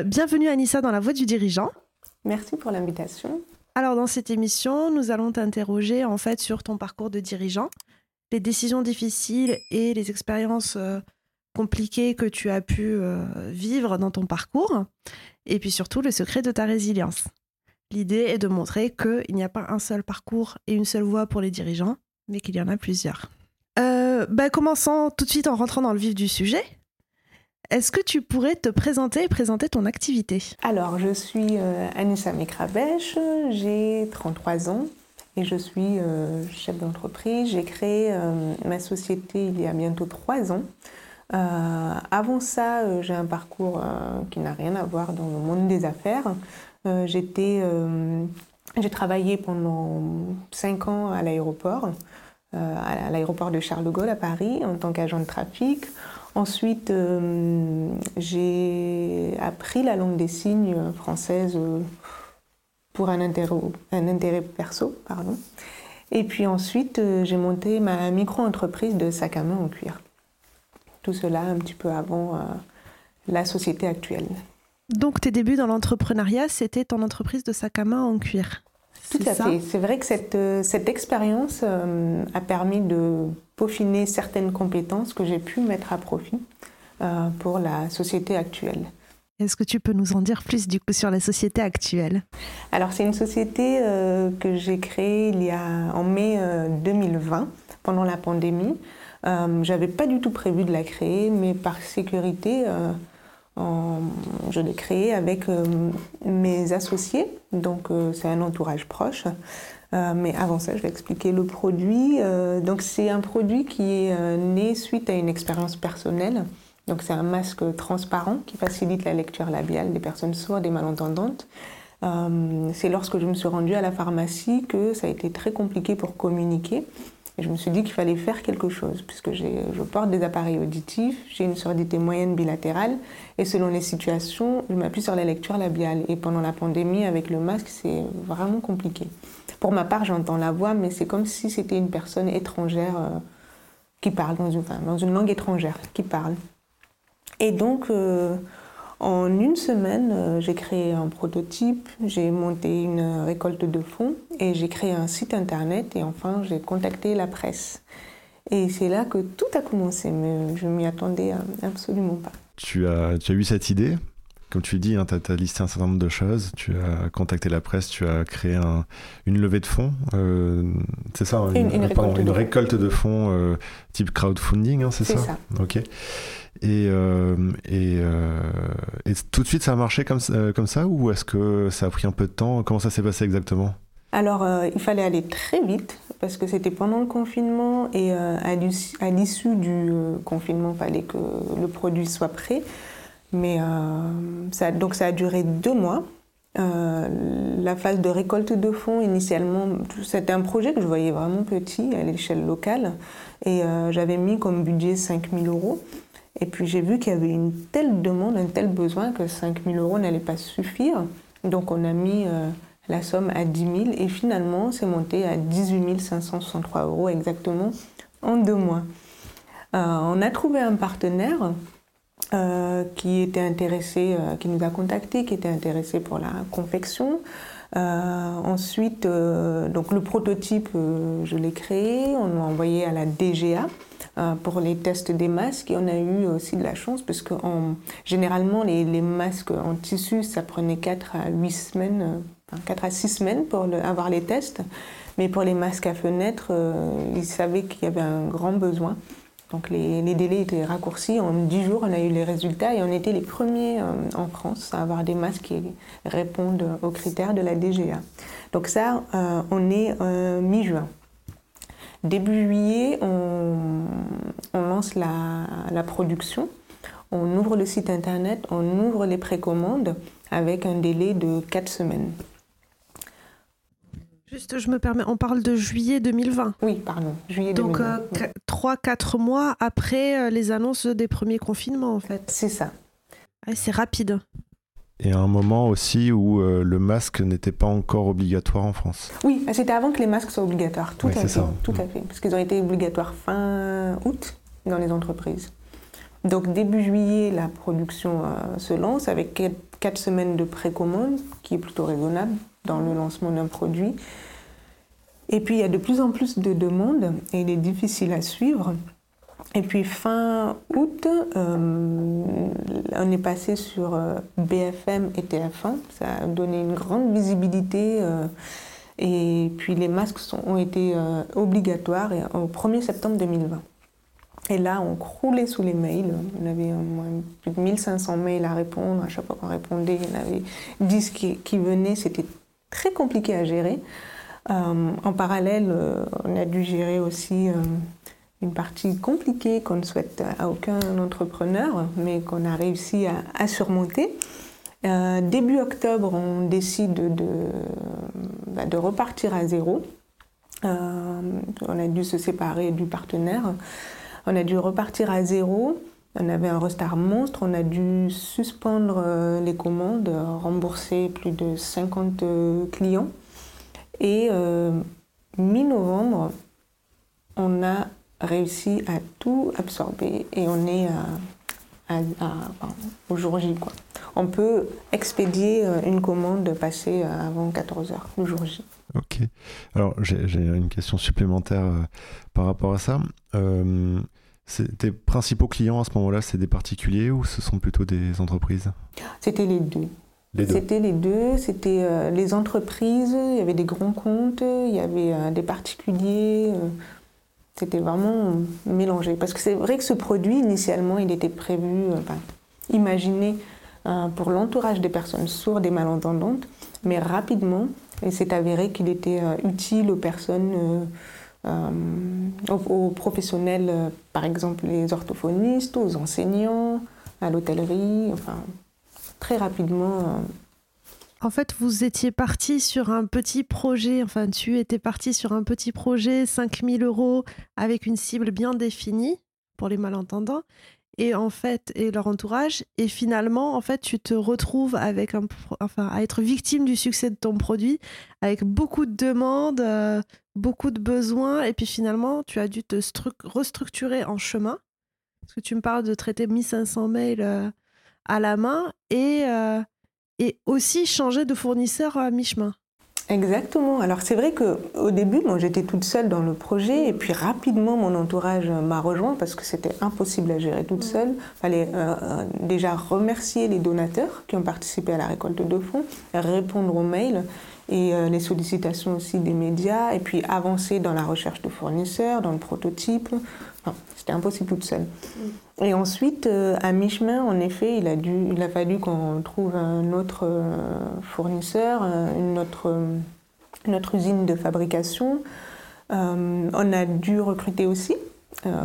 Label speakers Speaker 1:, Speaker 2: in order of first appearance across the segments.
Speaker 1: Bienvenue Anissa dans la voix du dirigeant.
Speaker 2: Merci pour l'invitation.
Speaker 1: Alors dans cette émission, nous allons t'interroger en fait sur ton parcours de dirigeant, les décisions difficiles et les expériences euh, compliquées que tu as pu euh, vivre dans ton parcours, et puis surtout le secret de ta résilience. L'idée est de montrer qu'il n'y a pas un seul parcours et une seule voie pour les dirigeants, mais qu'il y en a plusieurs. Euh, bah, commençons tout de suite en rentrant dans le vif du sujet. Est-ce que tu pourrais te présenter et présenter ton activité?
Speaker 2: Alors, je suis euh, Anissa Mekrabèche, j'ai 33 ans et je suis euh, chef d'entreprise. J'ai créé euh, ma société il y a bientôt 3 ans. avant ça, j'ai un parcours qui n'a rien à voir dans le monde des affaires. J'ai travaillé pendant 5 ans à l'aéroport, à l'aéroport de Charles de Gaulle à Paris en tant qu'agent de trafic. Ensuite, euh, j'ai appris la langue des signes française euh, pour un intérêt, un intérêt perso. Pardon. Et puis ensuite, euh, j'ai monté ma micro-entreprise de sac à main en cuir. Tout cela un petit peu avant la société actuelle.
Speaker 1: Donc tes débuts dans l'entrepreneuriat, c'était ton entreprise de sac à main en cuir
Speaker 2: tout à fait. C'est vrai que cette, cette expérience a permis de peaufiner certaines compétences que j'ai pu mettre à profit euh, pour la société actuelle.
Speaker 1: Est-ce que tu peux nous en dire plus du coup sur la société actuelle?
Speaker 2: Alors c'est une société euh, que j'ai créée il y a en mai 2020 euh, pendant la pandémie. J'avais pas du tout prévu de la créer, mais par sécurité, je l'ai créée avec mes associés. Donc c'est un entourage proche. Euh, mais avant ça, je vais expliquer le produit. Euh, donc, c'est un produit qui est euh, né suite à une expérience personnelle. Donc, c'est un masque transparent qui facilite la lecture labiale des personnes sourdes et malentendantes. c'est lorsque je me suis rendue à la pharmacie que ça a été très compliqué pour communiquer. Et je me suis dit qu'il fallait faire quelque chose, puisque je porte des appareils auditifs, j'ai une surdité moyenne bilatérale, et selon les situations, je m'appuie sur la lecture labiale. Et pendant la pandémie, avec le masque, c'est vraiment compliqué. Pour ma part, j'entends la voix, mais c'est comme si c'était une personne étrangère euh, qui parle, dans une, dans une, langue étrangère, qui parle. Et donc, euh, en une semaine, euh, j'ai créé un prototype, j'ai monté une récolte de fonds et j'ai créé un site internet et enfin, j'ai contacté la presse. Et c'est là que tout a commencé, mais je m'y attendais absolument pas.
Speaker 3: Tu as, tu as eu cette idée? Comme tu dis, hein, tu as, listé un certain nombre de choses. Tu as contacté la presse, tu as créé une levée de fonds. Euh, c'est ça
Speaker 2: Une,
Speaker 3: récolte, de fonds euh, type crowdfunding, hein, c'est ça, ça Ok. Et, euh, et, tout de suite, ça a marché comme, comme ça ou est-ce que ça a pris un peu de temps? Comment ça s'est passé exactement?
Speaker 2: Alors, il fallait aller très vite parce que c'était pendant le confinement et à l'issue du confinement, il fallait que le produit soit prêt. Mais euh, ça, donc ça a duré deux mois. Euh, la phase de récolte de fonds, initialement, c'était un projet que je voyais vraiment petit à l'échelle locale. Et euh, j'avais mis comme budget 5 000 euros. Et puis j'ai vu qu'il y avait une telle demande, un tel besoin que 5 000 euros n'allait pas suffire. Donc on a mis la somme à 10 000 et finalement c'est monté à 18 563 euros exactement en deux mois. on a trouvé un partenaire euh, qui était intéressé, euh, qui nous a contacté, qui était intéressé pour la confection. Euh, ensuite, donc le prototype, je l'ai créé, on l'a envoyé à la DGA pour les tests des masques et on a eu aussi de la chance parce que généralement les, les, masques en tissu, ça prenait 4 à 8 semaines, 4 à 6 semaines pour avoir les tests. Mais pour les masques à fenêtre, ils savaient qu'il y avait un grand besoin. Donc les, délais étaient raccourcis. En 10 jours, on a eu les résultats et on était les premiers euh, en France à avoir des masques qui répondent aux critères de la DGA. Donc ça, euh, on est euh, mi-juin. Début juillet, on, lance la, la, production, on ouvre le site internet, on ouvre les précommandes avec un délai de 4 semaines.
Speaker 1: Juste, je me permets, on parle de juillet 2020.
Speaker 2: Oui, pardon, juillet
Speaker 1: Donc,
Speaker 2: 2020.
Speaker 1: Donc, 3-4 mois après euh, les annonces des premiers confinements, en fait.
Speaker 2: C'est ça.
Speaker 1: c'est rapide.
Speaker 3: Et à un moment aussi où euh, le masque n'était pas encore obligatoire en France.
Speaker 2: Oui, c'était avant que les masques soient obligatoires, tout à fait. Ça. Tout à fait, parce qu'ils ont été obligatoires fin août dans les entreprises. Donc début juillet, la production euh, se lance avec quatre semaines de précommande, qui est plutôt raisonnable dans le lancement d'un produit. Et puis il y a de plus en plus de demandes et il est difficile à suivre. Et puis fin août, euh, on est passé sur euh, BFM et TF1. Ça a donné une grande visibilité. Euh, et puis les masques ont été obligatoires au 1er septembre 2020. Et là, on croulait sous les mails. On avait plus de 1500 mails à répondre. À chaque fois qu'on répondait, il y en avait 10 qui, qui venaient. C'était très compliqué à gérer. en parallèle, on a dû gérer aussi une partie compliquée qu'on ne souhaite à aucun entrepreneur, mais qu'on a réussi à, surmonter. Euh, début octobre, on décide de, bah, repartir à zéro. Euh, on a dû se séparer du partenaire. On a dû repartir à zéro. On avait un restart monstre. On a dû suspendre euh, les commandes, rembourser plus de 50 clients. Et mi-novembre, on a réussi à tout absorber et on est à, au jour J. On peut expédier euh, une commande passée euh, avant 14h, le jour J.
Speaker 3: Ok. Alors j'ai une question supplémentaire euh, par rapport à ça. Tes principaux clients à ce moment-là, c'est des particuliers ou ce sont plutôt des entreprises?
Speaker 2: C'était les deux. C'était les deux, c'était les entreprises, il y avait des grands comptes, il y avait des particuliers. C'était vraiment mélangé. Parce que c'est vrai que ce produit, initialement, il était prévu, euh, enfin, imaginé euh, pour l'entourage des personnes sourdes et malentendantes, mais rapidement, il s'est avéré qu'il était euh, utile aux personnes, aux, professionnels, par exemple les orthophonistes, aux enseignants, à l'hôtellerie, enfin, très rapidement,
Speaker 1: en fait, vous étiez parti sur un petit projet, enfin, tu étais parti sur un petit projet, 5000 euros, avec une cible bien définie pour les malentendants, et en fait, et leur entourage. Et finalement, en fait, tu te retrouves avec un, enfin, à être victime du succès de ton produit, avec beaucoup de demandes, euh, beaucoup de besoins, et puis finalement, tu as dû te restructurer en chemin. Parce que tu me parles de traiter 1500 mails euh, à la main, et. Euh, et aussi changer de fournisseur à mi-chemin.
Speaker 2: Exactement. Alors c'est vrai que au début, moi j'étais toute seule dans le projet et puis rapidement mon entourage m'a rejoint parce que c'était impossible à gérer toute seule. Il fallait euh, euh, déjà remercier les donateurs qui ont participé à la récolte de fonds, répondre aux mails et euh, les sollicitations aussi des médias et puis avancer dans la recherche de fournisseurs, dans le prototype. C'était impossible toute seule. Mm. Et ensuite, euh, à mi-chemin, en effet, il a, dû, il a fallu qu'on trouve un autre euh, fournisseur, euh, une autre, usine de fabrication. on a dû recruter aussi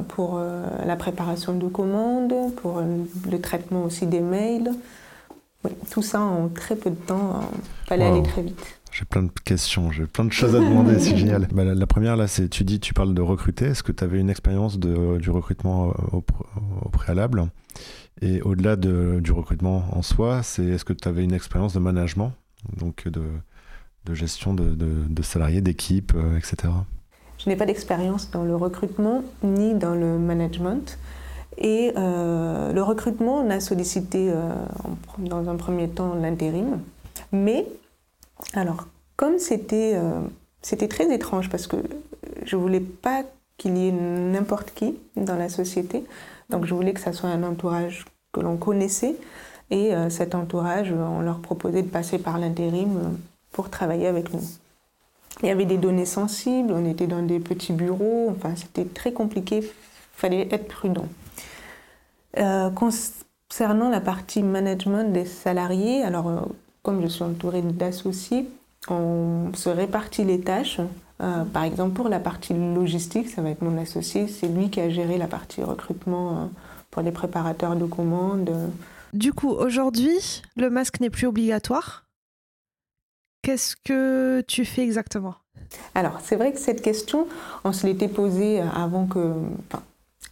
Speaker 2: pour la préparation de commandes, pour le traitement aussi des mails. tout ça en très peu de temps. Il fallait aller très vite.
Speaker 3: J'ai plein de questions, j'ai plein de choses à demander, c'est génial. Bah, la, première, là, c'est tu dis, tu parles de recruter. Est-ce que tu avais une expérience du recrutement au, préalable? Et au-delà de, du recrutement en soi, c'est est-ce que tu avais une expérience de management, donc de, de gestion de, de salariés, d'équipes, euh, etc.
Speaker 2: Je n'ai pas d'expérience dans le recrutement ni dans le management. Et euh, le recrutement, on a sollicité euh, dans un premier temps l'intérim, mais alors, comme c'était euh, c'était très étrange parce que je voulais pas qu'il y ait n'importe qui dans la société, donc je voulais que ça soit un entourage que l'on connaissait et euh, cet entourage, on leur proposait de passer par l'intérim euh, pour travailler avec nous. Il y avait des données sensibles, on était dans des petits bureaux, enfin c'était très compliqué, fallait être prudent. concernant la partie management des salariés, alors comme je suis entourée d'associés, on se répartit les tâches. Euh, par exemple, pour la partie logistique, ça va être mon associé, c'est lui qui a géré la partie recrutement euh, pour les préparateurs de commandes.
Speaker 1: Du coup, aujourd'hui, le masque n'est plus obligatoire. Qu'est-ce que tu fais exactement?
Speaker 2: Alors, c'est vrai que cette question, on se l'était posée avant que.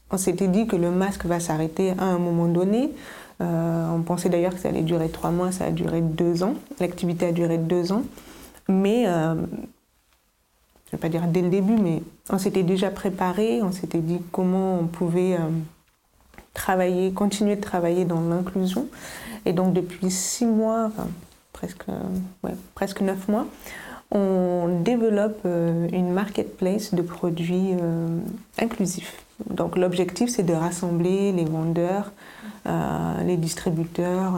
Speaker 2: on s'était dit que le masque va s'arrêter à un moment donné. Euh, on pensait d'ailleurs que ça allait durer trois mois, ça a duré deux ans. L'activité a duré deux ans. Mais, euh, je ne vais pas dire dès le début, mais on s'était déjà préparé, on s'était dit comment on pouvait euh, travailler, continuer de travailler dans l'inclusion. Et donc depuis six mois, presque, presque neuf mois, on développe euh, une marketplace de produits euh, inclusifs. Donc l'objectif, c'est de rassembler les vendeurs, euh, les distributeurs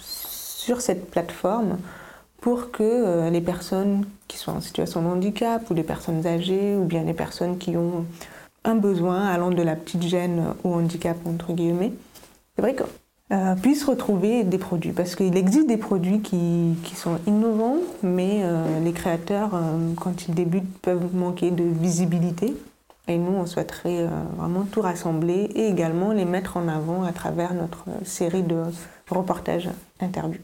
Speaker 2: sur cette plateforme pour que les personnes qui sont en situation de handicap ou les personnes âgées ou bien les personnes qui ont un besoin allant de la petite gêne au handicap entre guillemets, c'est vrai que euh, puissent retrouver des produits. Parce qu'il existe des produits qui, qui sont innovants, mais euh, les créateurs, euh, quand ils débutent, peuvent manquer de visibilité. Et nous, on souhaiterait vraiment tout rassembler et également les mettre en avant à travers notre série de reportages interviews.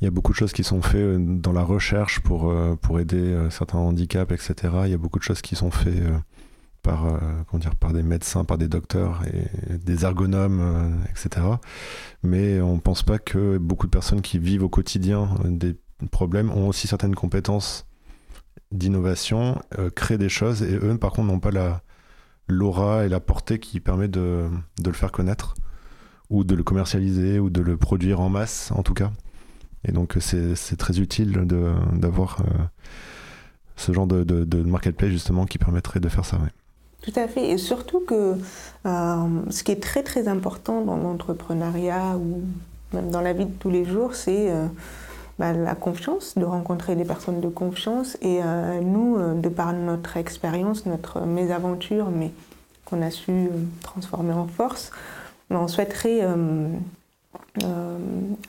Speaker 3: Il y a beaucoup de choses qui sont faites dans la recherche pour, pour aider certains handicaps, etc. Il y a beaucoup de choses qui sont faites par, euh, comment dire, par des médecins, par des docteurs et des ergonomes, euh, etc. Mais on ne pense pas que beaucoup de personnes qui vivent au quotidien euh, des problèmes ont aussi certaines compétences d'innovation, créent des choses et eux, par contre, n'ont pas la l'aura et la portée qui permet de, de, le faire connaître ou de le commercialiser ou de le produire en masse en tout cas. Et donc c'est très utile d'avoir ce genre de, de, marketplace justement qui permettrait de faire ça.
Speaker 2: Tout à fait. Et surtout que euh, ce qui est très très important dans l'entrepreneuriat ou même dans la vie de tous les jours, c'est euh, bah, la confiance, de rencontrer des personnes de confiance. Et euh, nous, de par notre expérience, notre mésaventure, mais qu'on a su transformer en force, on souhaiterait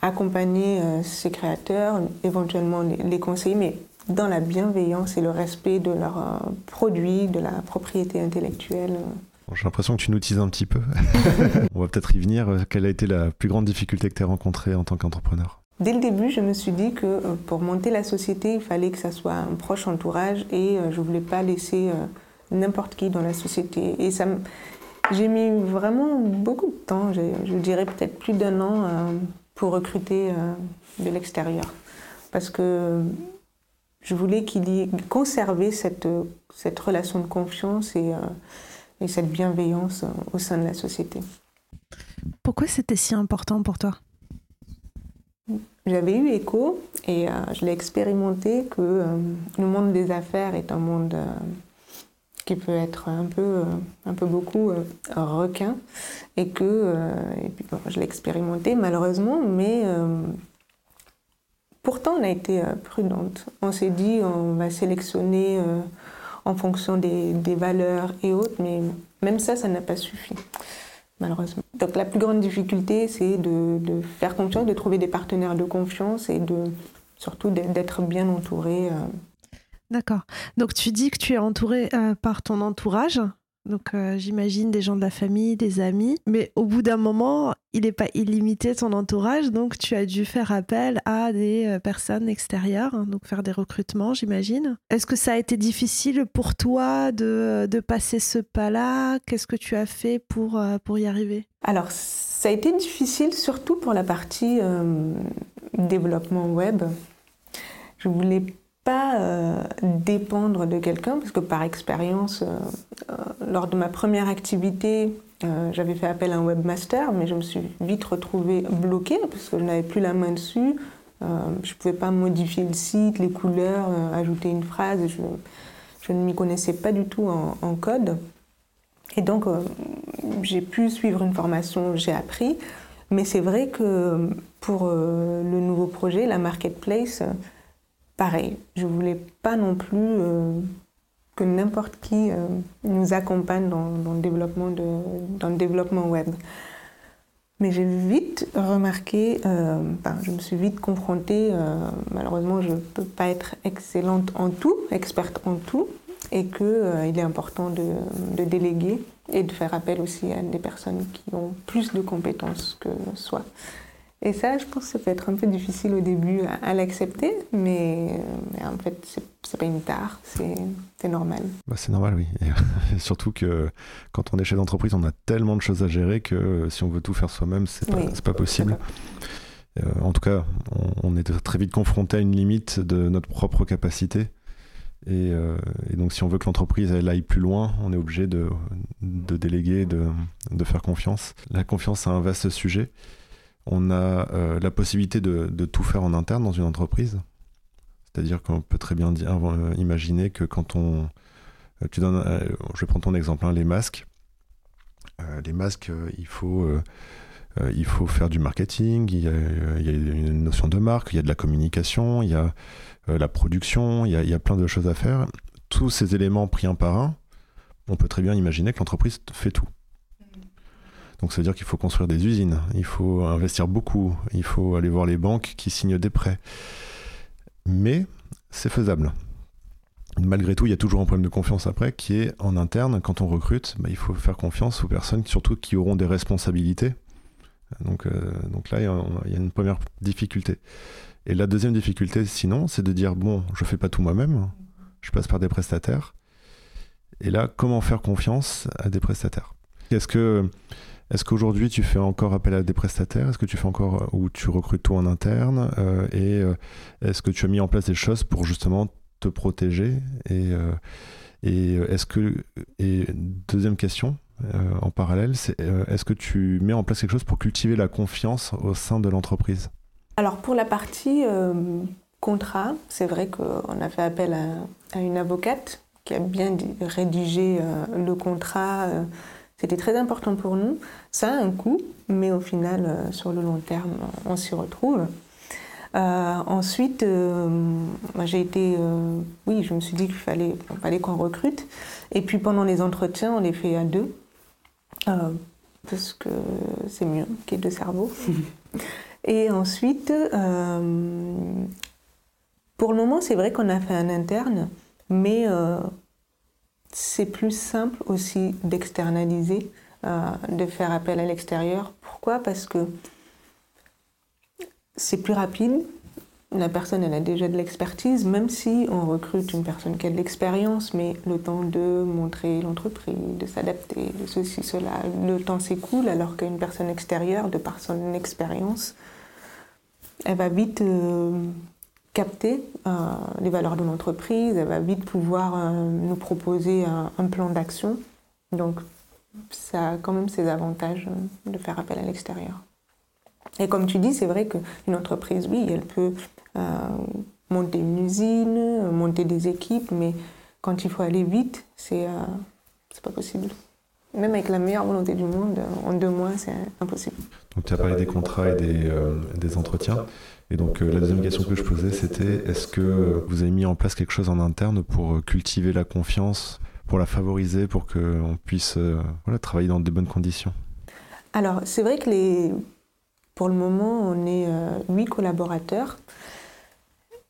Speaker 2: accompagner ces créateurs, éventuellement les conseiller, dans la bienveillance et le respect de leurs euh, produits, de la propriété intellectuelle.
Speaker 3: J'ai l'impression que tu nous utilises un petit peu. On va peut-être y venir. Quelle a été la plus grande difficulté que tu as rencontrée en tant qu'entrepreneur?
Speaker 2: Dès le début, je me suis dit que euh, pour monter la société, il fallait que ça soit un proche entourage et euh, je ne voulais pas laisser n'importe qui dans la société. Et ça j'ai mis vraiment beaucoup de temps, je dirais peut-être plus d'un an, pour recruter de l'extérieur. Parce que je voulais qu'il y conserver cette, cette relation de confiance et, euh, et cette bienveillance au sein de la société.
Speaker 1: Pourquoi c'était si important pour toi?
Speaker 2: J'avais eu écho et euh, je l'ai expérimenté que euh, le monde des affaires est un monde qui peut être un peu, un peu beaucoup requin et que et puis, je l'ai expérimenté malheureusement, mais Pourtant, on a été euh, prudente. On s'est dit, on va sélectionner euh, en fonction des, valeurs et autres, mais même ça, ça n'a pas suffi, malheureusement. Donc la plus grande difficulté, c'est de, faire confiance, de trouver des partenaires de confiance et de surtout d'être bien entouré. Euh.
Speaker 1: D'accord. Donc tu dis que tu es entouré par ton entourage. Donc euh, j'imagine des gens de la famille, des amis. Mais au bout d'un moment, il n'est pas illimité ton entourage. Donc tu as dû faire appel à des euh, personnes extérieures, hein, donc faire des recrutements, j'imagine. Est-ce que ça a été difficile pour toi de, de passer ce pas-là? Qu'est-ce que tu as fait pour, euh, pour y arriver?
Speaker 2: Alors ça a été difficile surtout pour la partie développement web. Je voulais pas euh, dépendre de quelqu'un, parce que par expérience, euh, euh, lors de ma première activité, j'avais fait appel à un webmaster, mais je me suis vite retrouvée bloquée, parce que je n'avais plus la main dessus. je ne pouvais pas modifier le site, les couleurs, ajouter une phrase. Je, ne m'y connaissais pas du tout en code. Et donc, j'ai pu suivre une formation, j'ai appris. Mais c'est vrai que pour le nouveau projet, la marketplace, pareil, je voulais pas non plus euh, que n'importe qui euh, nous accompagne dans, le développement web. Mais j'ai vite remarqué, euh, je me suis vite confrontée, malheureusement je ne peux pas être excellente en tout, experte en tout, et qu'il est important de, déléguer et de faire appel aussi à des personnes qui ont plus de compétences que soi. Et ça, je pense que ça peut être un peu difficile au début à, l'accepter, mais, en fait, c'est pas une tare, c'est normal.
Speaker 3: Bah, c'est normal, oui. Et, surtout que quand on est chef d'entreprise, on a tellement de choses à gérer que si on veut tout faire soi-même, c'est pas, pas possible. Euh, en tout cas, on, est très vite confronté à une limite de notre propre capacité. Et, donc, si on veut que l'entreprise aille plus loin, on est obligé de, déléguer, de, de, faire confiance. La confiance, c'est un vaste sujet. On a la possibilité de, tout faire en interne dans une entreprise. C'est-à-dire qu'on peut très bien dire, imaginer que quand on. Donnes, je prendre ton exemple, hein, les masques. les masques, il faut euh, faire du marketing, il y, a, une notion de marque, il y a de la communication, il y a euh, la production, il y a, plein de choses à faire. Tous ces éléments pris un par un, on peut très bien imaginer que l'entreprise fait tout. Donc ça veut dire qu'il faut construire des usines, il faut investir beaucoup, il faut aller voir les banques qui signent des prêts. Mais c'est faisable. Malgré tout, il y a toujours un problème de confiance après qui est en interne, quand on recrute, bah, il faut faire confiance aux personnes surtout qui auront des responsabilités donc, euh, donc là, il y, a une première difficulté. Et la deuxième difficulté, sinon, c'est de dire bon, je fais pas tout moi-même, je passe par des prestataires. Et là, comment faire confiance à des prestataires? Est-ce que est-ce qu'aujourd'hui tu fais encore appel à des prestataires? Est-ce que tu fais encore ou tu recrutes tout en interne? Euh, Et euh, est-ce que tu as mis en place des choses pour justement te protéger? Et, et est-ce que et deuxième question, euh, en parallèle, c'est euh, est-ce que tu mets en place quelque chose pour cultiver la confiance au sein de l'entreprise?
Speaker 2: Alors pour la partie euh, contrat, c'est vrai qu'on a fait appel à, une avocate qui a bien rédigé le contrat. C'était très important pour nous. Ça a un coût, mais au final, sur le long terme, on s'y retrouve. ensuite, j'ai été, oui, je me suis dit qu'il fallait, fallait qu'on recrute. Et puis pendant les entretiens, on les fait à deux. Euh, parce que c'est mieux qu'il y ait deux cerveaux. Et ensuite, euh, pour le moment, c'est vrai qu'on a fait un interne, mais euh, c'est plus simple aussi d'externaliser, de faire appel à l'extérieur. Pourquoi? Parce que c'est plus rapide, la personne elle a déjà de l'expertise, même si on recrute une personne qui a de l'expérience, mais le temps de montrer l'entreprise, de s'adapter, de ceci, cela, le temps s'écoule, alors qu'une personne extérieure, de par son expérience, elle va vite euh, capter euh, les valeurs de l'entreprise, elle va vite pouvoir euh, nous proposer un plan d'action. Donc ça a quand même ses avantages de faire appel à l'extérieur. Et comme tu dis, c'est vrai qu'une entreprise, oui, elle peut euh, monter une usine, monter des équipes, mais quand il faut aller vite, c'est euh, pas possible. Même avec la meilleure volonté du monde, en deux mois, c'est impossible.
Speaker 3: Donc tu as parlé des contrats et euh, des entretiens. Et donc la deuxième question que je posais, c'était est-ce que vous avez mis en place quelque chose en interne pour cultiver la confiance, pour la favoriser, pour qu'on puisse travailler dans de bonnes conditions?
Speaker 2: Alors c'est vrai que pour le moment, on est huit collaborateurs.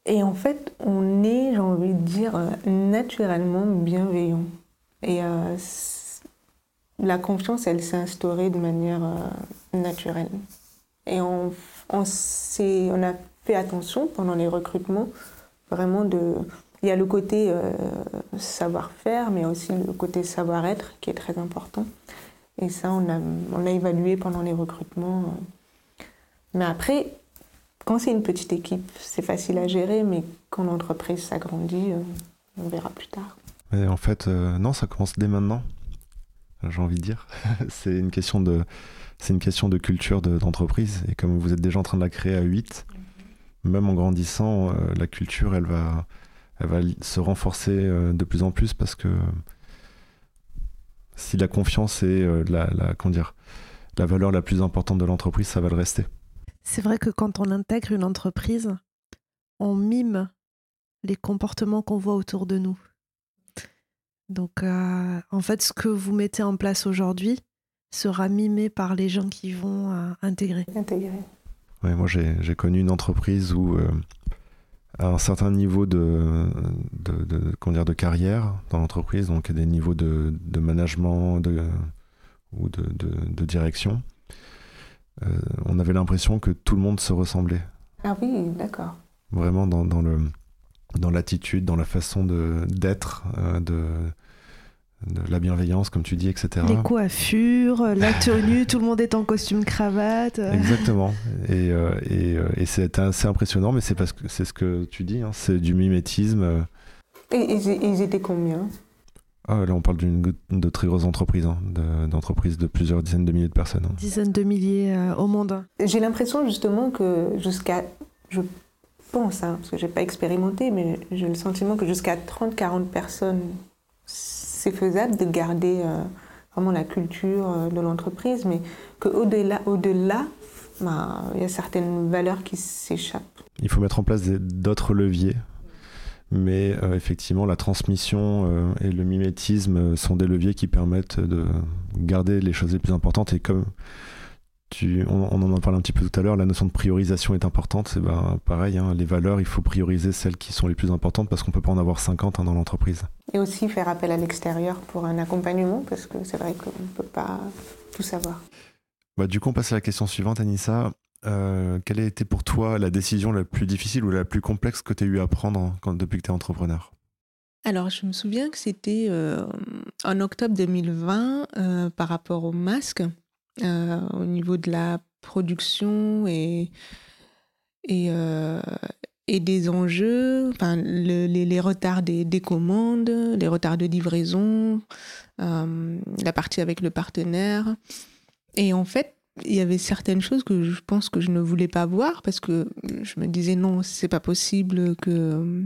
Speaker 2: Et en fait, on est, j'ai envie de dire, euh, naturellement bienveillant. Et euh, la confiance, elle s'est instaurée de manière euh, naturelle. Et on, on, a fait attention pendant les recrutements, vraiment de... Il y a le côté savoir-faire, mais aussi le côté savoir-être qui est très important. Et ça, on a, on a évalué pendant les recrutements. Mais après, quand c'est une petite équipe, c'est facile à gérer, mais quand l'entreprise s'agrandit, euh, on verra plus tard.
Speaker 3: Mais en fait, euh, non, ça commence dès maintenant. J'ai envie de dire, c'est une question de, c'est une question de culture d'entreprise. et comme vous êtes déjà en train de la créer à 8, même en grandissant, euh, la culture, elle va, elle va se renforcer de plus en plus parce que si la confiance est la, la, comment dire, la valeur la plus importante de l'entreprise, ça va le rester.
Speaker 1: C'est vrai que quand on intègre une entreprise, on mime les comportements qu'on voit autour de nous. Donc, euh, en fait, ce que vous mettez en place aujourd'hui sera mimé par les gens qui vont euh, intégrer.
Speaker 2: Intégrer.
Speaker 3: Ouais, moi, j'ai connu une entreprise où, euh, à un certain niveau de, de, de carrière dans l'entreprise, donc des niveaux de, management ou de, direction, euh, on avait l'impression que tout le monde se ressemblait.
Speaker 2: Ah oui, d'accord.
Speaker 3: Vraiment dans, dans le dans l'attitude, dans la façon de d'être, euh, de, de, la bienveillance, comme tu dis, etc.
Speaker 1: Les coiffures, la tenue, tout le monde est en costume cravate.
Speaker 3: Exactement. Et, euh, et, et c'est assez impressionnant, mais c'est parce que c'est ce que tu dis, hein, c'est du mimétisme.
Speaker 4: Et ils étaient combien?
Speaker 3: Ah, là, on parle d'une de très grosse entreprise, hein, d'entreprises de, plusieurs dizaines de milliers de personnes. Hein.
Speaker 1: Dizaines de milliers euh, au monde.
Speaker 4: J'ai l'impression justement que jusqu'à, je pense, hein, parce que j'ai pas expérimenté, mais j'ai le sentiment que jusqu'à 30-40 personnes, c'est faisable de garder euh, vraiment la culture euh, de l'entreprise, mais qu'au-delà, au-delà, bah, il y a certaines valeurs qui s'échappent.
Speaker 3: Il faut mettre en place d'autres leviers mais euh, effectivement la transmission et le mimétisme sont des leviers qui permettent de garder les choses les plus importantes et comme tu, on, en a parlé un petit peu tout à l'heure, la notion de priorisation est importante. C'est ben, pareil, hein, les valeurs, il faut prioriser celles qui sont les plus importantes parce qu'on peut pas en avoir 50 hein, dans l'entreprise.
Speaker 4: Et aussi faire appel à l'extérieur pour un accompagnement parce que c'est vrai qu'on ne peut pas tout savoir.
Speaker 3: Bah, du coup, on passe à la question suivante, Anissa. Euh, quelle a été pour toi la décision la plus difficile ou la plus complexe que tu as eu à prendre quand, depuis que tu es entrepreneur?
Speaker 2: Alors, je me souviens que c'était euh, en octobre 2020 euh, par rapport au masque, au niveau de la production et, et, et des enjeux, enfin, les, les, retards des, des, commandes, les retards de livraison, la partie avec le partenaire. Et en fait, il y avait certaines choses que je pense que je ne voulais pas voir parce que je me disais non, c'est pas possible que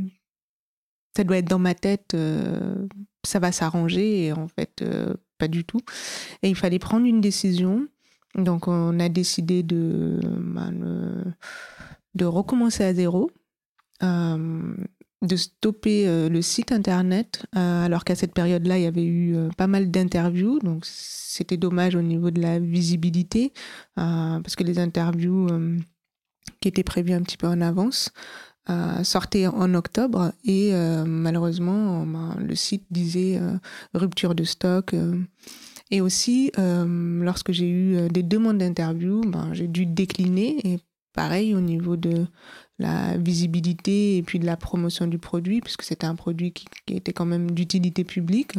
Speaker 2: ça doit être dans ma tête, euh, ça va s'arranger en fait euh, pas du tout. Et il fallait prendre une décision. Donc on a décidé de, ben, de recommencer à zéro. Euh, de stopper euh, le site internet, euh, alors qu'à cette période-là, il y avait eu pas mal d'interviews. Donc, c'était dommage au niveau de la visibilité, parce que les interviews qui étaient prévues un petit peu en avance sortaient en octobre. Et malheureusement, ben, le site disait rupture de stock. et aussi, lorsque j'ai eu des demandes d'interview, ben, j'ai dû décliner. Et pareil, au niveau de la visibilité et puis de la promotion du produit, puisque c'était un produit qui, était quand même d'utilité publique.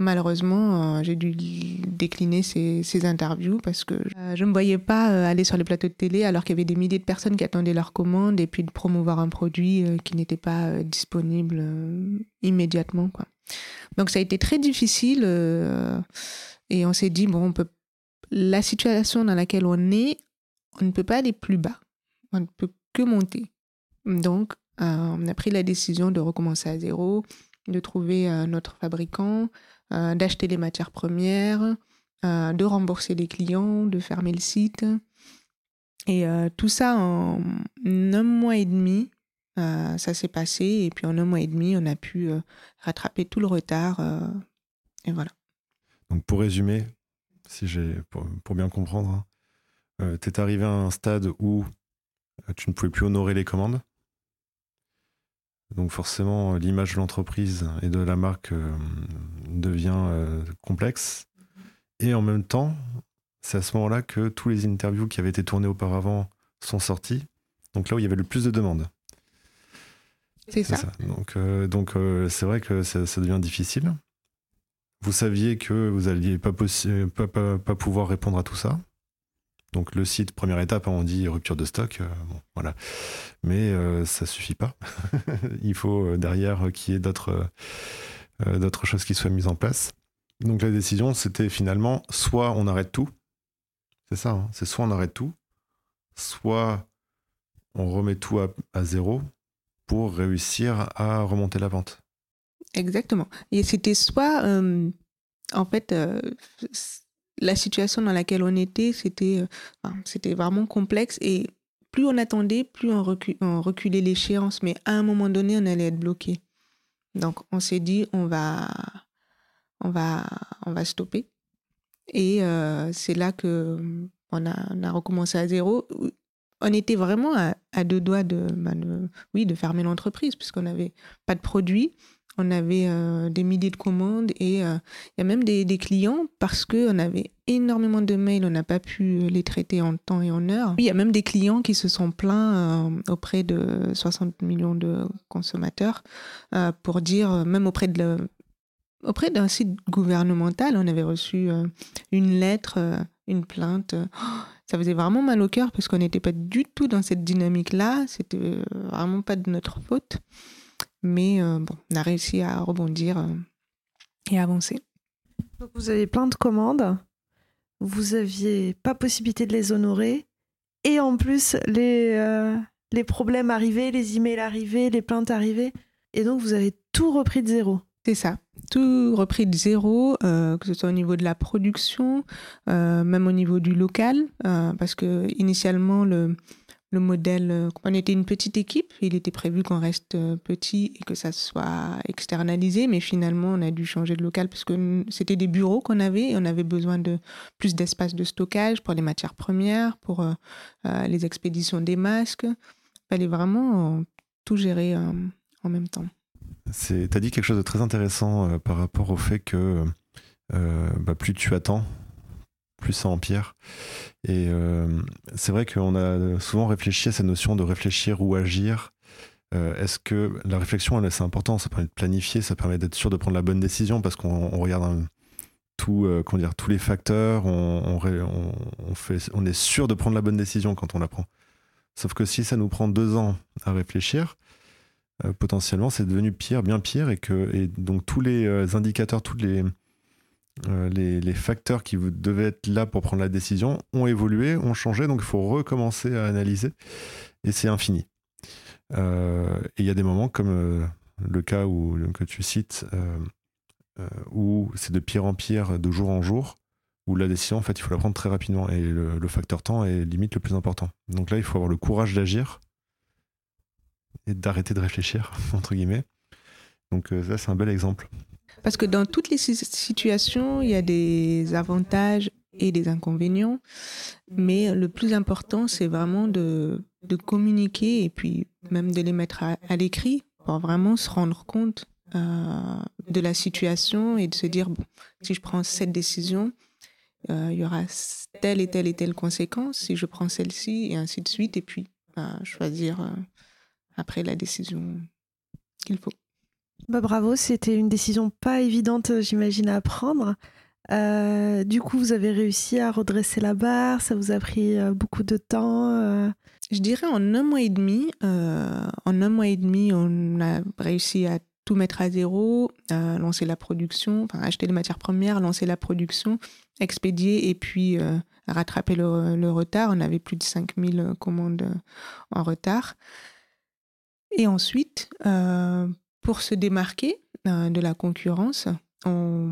Speaker 2: Malheureusement, euh, j'ai dû décliner ces, interviews parce que euh, je ne me voyais pas euh, aller sur les plateaux de télé alors qu'il y avait des milliers de personnes qui attendaient leur commande et puis de promouvoir un produit qui n'était pas disponible immédiatement. Donc ça a été très difficile et on s'est dit, bon, on peut... la situation dans laquelle on est, on ne peut pas aller plus bas. On ne peut monter. Donc, on a pris la décision de recommencer à zéro, de trouver notre fabricant, euh, d'acheter les matières premières, de rembourser les clients, de fermer le site. Et tout ça en un mois et demi, ça s'est passé. Et puis en un mois et demi, on a pu rattraper tout le retard. et voilà.
Speaker 3: Donc pour résumer, si j'ai pour, bien comprendre, hein, tu es arrivé à un stade où euh, tu ne pouvais plus honorer les commandes? Donc forcément, l'image de l'entreprise et de la marque euh, devient euh, complexe. Et en même temps, c'est à ce moment-là que tous les interviews qui avaient été tournées auparavant sont sortis. Donc là où il y avait le plus de demandes.
Speaker 2: C'est ça.
Speaker 3: Donc donc c'est vrai que ça, devient difficile. Vous saviez que vous n'alliez pas, pas pouvoir répondre à tout ça. Donc le site, première étape, hein, on dit rupture de stock, euh, voilà. Mais euh, ça suffit pas. Il faut euh, derrière qu'il y ait d'autres choses qui soient mises en place. Donc la décision, c'était finalement soit on arrête tout, c'est ça, hein, c'est soit on arrête tout, soit on remet tout à, zéro pour réussir à remonter la vente.
Speaker 2: Exactement. Et c'était soit, en fait, la situation dans laquelle on était, c'était euh, c'était vraiment complexe et plus on attendait, plus on, reculait l'échéance, mais à un moment donné, on allait être bloqué. Donc on s'est dit, on va, on va, on va stopper. Et euh, c'est là que on a, on a, recommencé à zéro. On était vraiment à, deux doigts bah, de, oui, de fermer l'entreprise puisqu'on n'avait pas de produit. On avait euh, des milliers de commandes et euh, il y a même des, clients parce qu'on avait énormément de mails, on n'a pas pu les traiter en temps et en heure. Il y a même des clients qui se sont plaints euh, auprès de 60 millions de consommateurs pour dire, même auprès de auprès d'un site gouvernemental, on avait reçu une lettre, une plainte. ça faisait vraiment mal au cœur parce qu'on n'était pas du tout dans cette dynamique-là. C'était vraiment pas de notre faute. Mais bon, on a réussi à rebondir et avancer.
Speaker 1: Donc vous avez plein de commandes, vous aviez pas possibilité de les honorer, et en plus les, euh, les problèmes arrivaient, les emails arrivaient, les plaintes arrivaient, et donc vous avez tout repris de zéro.
Speaker 2: C'est ça, tout repris de zéro, euh, que ce soit au niveau de la production, euh, même au niveau du local, parce que initialement le le modèle, euh, on était une petite équipe, il était prévu qu'on reste euh, petit et que ça soit externalisé, mais finalement on a dû changer de local parce que c'était des bureaux qu'on avait et on avait besoin de plus d'espace de stockage pour les matières premières, pour euh, les expéditions des masques. Il fallait vraiment tout gérer en même temps.
Speaker 3: Tu as dit quelque chose de très intéressant par rapport au fait que bah, plus tu attends, plus ça empire. Et euh, c'est vrai qu'on a souvent réfléchi à cette notion de réfléchir ou agir. Euh, est-ce que la réflexion, c'est important, ça permet de planifier, ça permet d'être sûr de prendre la bonne décision parce qu'on regarde tout, euh, dire, tous les facteurs, on, on, fait, on est sûr de prendre la bonne décision quand on la prend. Sauf que si ça nous prend deux ans à réfléchir, potentiellement c'est devenu pire, bien pire, et que et donc tous les indicateurs, toutes les, euh, les, facteurs qui devaient être là pour prendre la décision ont évolué, ont changé, donc il faut recommencer à analyser, et c'est infini. Euh, et il y a des moments comme euh, le cas que tu cites, où c'est de pire en pire, de jour en jour, où la décision, en fait, il faut la prendre très rapidement, et le, facteur temps est limite le plus important. Donc là, il faut avoir le courage d'agir et d'arrêter de réfléchir, entre guillemets. Donc ça, c'est un bel exemple.
Speaker 2: Parce que dans toutes les situations, il y a des avantages et des inconvénients. Mais le plus important, c'est vraiment de, communiquer et puis même de les mettre à, l'écrit pour vraiment se rendre compte euh, de la situation et de se dire, bon, si je prends cette décision, euh, il y aura telle et telle et telle conséquence si je prends celle-ci et ainsi de suite. Et puis, bah, choisir euh, après la décision qu'il faut.
Speaker 1: Bah, bravo, c'était une décision pas évidente, j'imagine, à prendre. Euh, du coup, vous avez réussi à redresser la barre, ça vous a pris euh, beaucoup de temps euh?
Speaker 2: Je dirais en un mois et demi. en un mois et demi, on a réussi à tout mettre à zéro, lancer la production, enfin acheter les matières premières, lancer la production, expédier et puis rattraper le, retard. On avait plus de 5000 commandes en retard. Et ensuite, pour se démarquer euh, de la concurrence, on,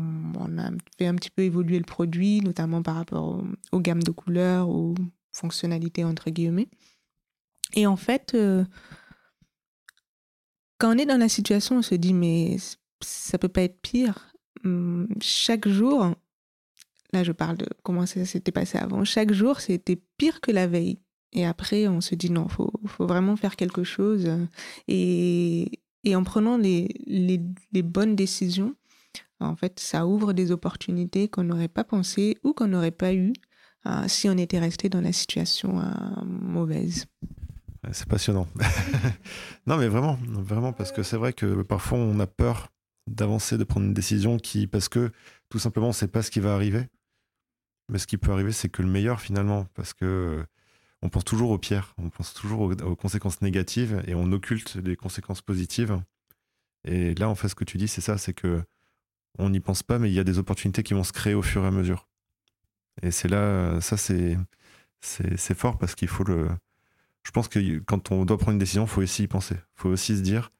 Speaker 2: a fait un petit peu évoluer le produit, notamment par rapport aux, gammes de couleurs, aux fonctionnalités entre guillemets. Et en fait, euh, quand on est dans la situation, on se dit mais ça peut pas être pire. Hum, chaque jour, là je parle de comment ça s'était passé avant, chaque jour c'était pire que la veille. Et après, on se dit non, faut, faut vraiment faire quelque chose. Et, et en prenant les, les, bonnes décisions, en fait, ça ouvre des opportunités qu'on n'aurait pas pensé ou qu'on n'aurait pas eu euh, si on était resté dans la situation euh, mauvaise.
Speaker 3: C'est passionnant. non, mais vraiment, vraiment, parce que c'est vrai que parfois on a peur d'avancer, de prendre une décision qui, parce que tout simplement, on ne sait pas ce qui va arriver. Mais ce qui peut arriver, c'est que le meilleur finalement, parce que on pense toujours au pire, on pense toujours aux, conséquences négatives et on occulte les conséquences positives. Et là, en fait, ce que tu dis, c'est ça, c'est que on n'y pense pas, mais il y a des opportunités qui vont se créer au fur et à mesure. Et c'est là, ça, c'est, fort parce qu'il faut le. Je pense que quand on doit prendre une décision, il faut aussi y penser. Il faut aussi se dire,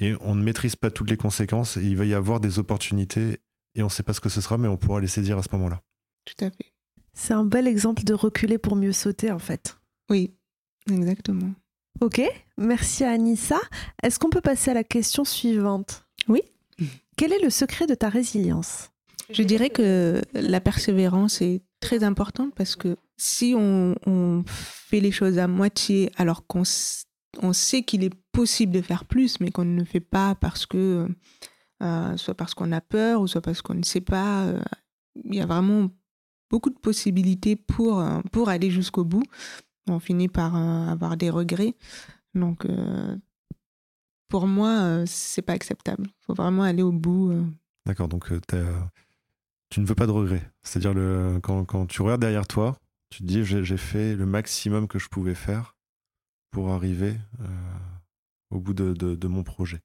Speaker 3: et on ne maîtrise pas toutes les conséquences, il va y avoir des opportunités, et on ne sait pas ce que ce sera, mais on pourra les saisir à ce moment-là.
Speaker 2: Tout à fait.
Speaker 1: C'est un bel exemple de reculer pour mieux sauter, en fait.
Speaker 2: Oui, exactement.
Speaker 1: Ok, merci Anissa. Est-ce qu'on peut passer à la question suivante?
Speaker 2: Oui.
Speaker 1: Quel est le secret de ta résilience?
Speaker 2: Je dirais que la persévérance est très importante parce que si on, fait les choses à moitié alors qu'on on sait qu'il est possible de faire plus, mais qu'on ne le fait pas parce que, euh, soit parce qu'on a peur ou soit parce qu'on ne sait pas, euh, il y a vraiment beaucoup de possibilités pour, euh, pour aller jusqu'au bout. On finit par euh, avoir des regrets. Donc, euh, pour moi, c'est pas acceptable. Il faut vraiment aller au bout.
Speaker 3: D'accord, donc tu ne veux pas de regrets. C'est-à-dire, le, quand, quand, tu regardes derrière toi, tu te dis j'ai fait le maximum que je pouvais faire pour arriver au bout de, de, de mon projet.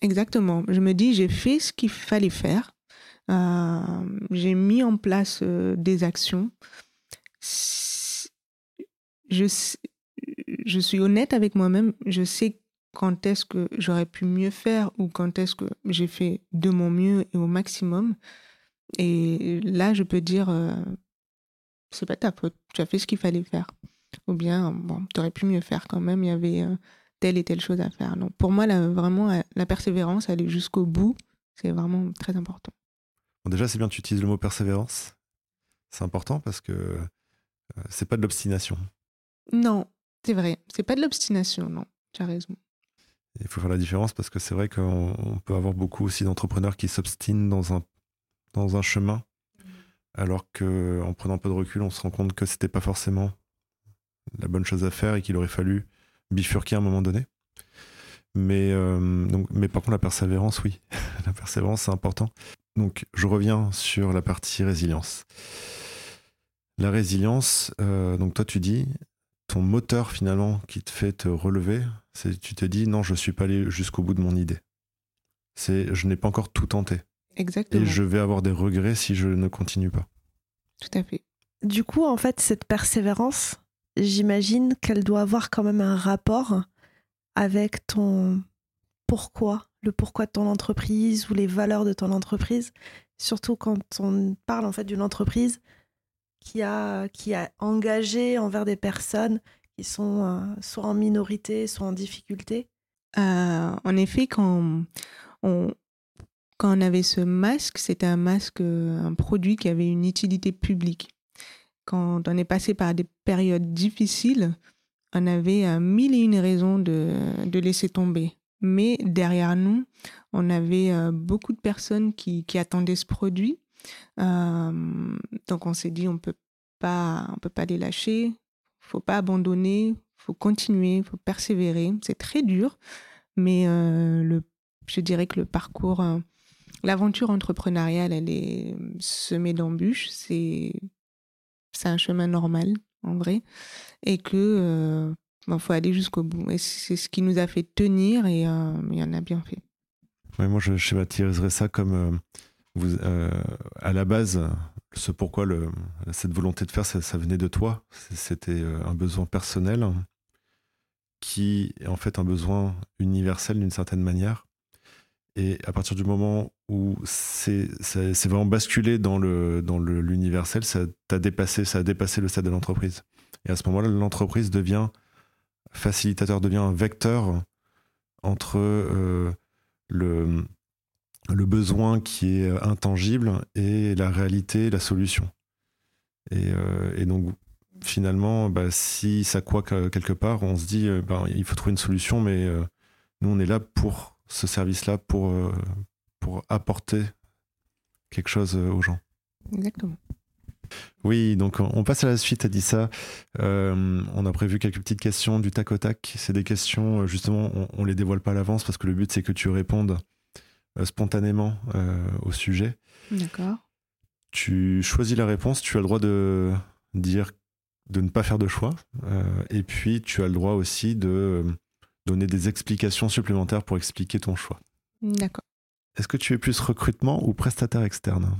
Speaker 2: Exactement. Je me dis, j'ai fait ce qu'il fallait faire. Euh, j'ai mis en place euh, des actions. Je, suis honnête avec moi-même. Je sais quand est-ce que j'aurais pu mieux faire ou quand est-ce que j'ai fait de mon mieux et au maximum. Et là, je peux dire, euh, c'est pas ta faute. Tu as fait ce qu'il fallait faire. Ou bien, bon, tu aurais pu mieux faire quand même. Il y avait telle et telle chose à faire. Donc pour moi, vraiment, euh, la persévérance, aller jusqu'au bout, c'est vraiment très important.
Speaker 3: Déjà, c'est bien que tu utilises le mot persévérance. C'est important parce que euh, c'est pas de l'obstination.
Speaker 2: Non, c'est vrai. C'est pas de l'obstination, non. Tu as raison.
Speaker 3: Il faut faire la différence parce que c'est vrai qu'on peut avoir beaucoup aussi d'entrepreneurs qui s'obstinent dans un, dans un chemin, alors qu'en prenant un peu de recul, on se rend compte que c'était pas forcément la bonne chose à faire et qu'il aurait fallu bifurquer à un moment donné. Mais, euh, donc, mais par contre, la persévérance, oui. la persévérance, c'est important. Donc, je reviens sur la partie résilience. La résilience, euh, donc toi, tu dis, ton moteur finalement qui te fait te relever, c'est tu te dis, non, je suis pas allé jusqu'au bout de mon idée. C'est, je n'ai pas encore tout tenté.
Speaker 2: Exactement.
Speaker 3: Et je vais avoir des regrets si je ne continue pas.
Speaker 2: Tout à fait.
Speaker 1: Du coup, en fait, cette persévérance, j'imagine qu'elle doit avoir quand même un rapport avec ton pourquoi, le pourquoi de ton entreprise ou les valeurs de ton entreprise. Surtout quand on parle en fait d'une entreprise qui a, qui a engagé envers des personnes qui sont euh, soit en minorité, soit en difficulté.
Speaker 2: Euh, en effet, quand on, quand on avait ce masque, c'était un masque, un produit qui avait une utilité publique quand on est passé par des périodes difficiles, on avait euh, mille et une raisons de, de, laisser tomber. Mais derrière nous, on avait euh, beaucoup de personnes qui, attendaient ce produit. Euh, donc on s'est dit, on peut pas, on peut pas les lâcher, faut pas abandonner, faut continuer, faut persévérer. C'est très dur, mais le, je dirais que le parcours, l'aventure entrepreneuriale, elle est semée d'embûches. C'est c'est un chemin normal, en vrai, et que euh, ben, faut aller jusqu'au bout. Et c'est ce qui nous a fait tenir, et euh, il y en a bien fait.
Speaker 3: moi, je schématiserais ça comme euh, vous, à la base, ce pourquoi le, cette volonté de faire, ça, ça venait de toi. C'était un besoin personnel qui est en fait un besoin universel d'une certaine manière. Et à partir du moment où c'est vraiment basculé dans le dans l'universel, ça t'a dépassé, ça a dépassé le stade de l'entreprise. Et à ce moment-là, l'entreprise devient facilitateur, devient un vecteur entre euh, le besoin qui est intangible et la réalité, la solution. Et, euh, donc finalement, bah, si ça quoi quelque part, on se dit, bah, il faut trouver une solution, mais nous on est là pour ce service-là pour, pour apporter quelque chose aux gens.
Speaker 2: Exactement.
Speaker 3: Oui, donc on passe à la suite, a dit ça. Euh, on a prévu quelques petites questions du tac au tac. C'est des questions, justement, on, ne les dévoile pas à l'avance parce que le but c'est que tu répondes spontanément au sujet.
Speaker 2: D'accord.
Speaker 3: Tu choisis la réponse, tu as le droit de dire de ne pas faire de choix. et puis tu as le droit aussi de donner des explications supplémentaires pour expliquer ton choix.
Speaker 2: D'accord.
Speaker 3: Est-ce que tu es plus recrutement ou prestataire externe?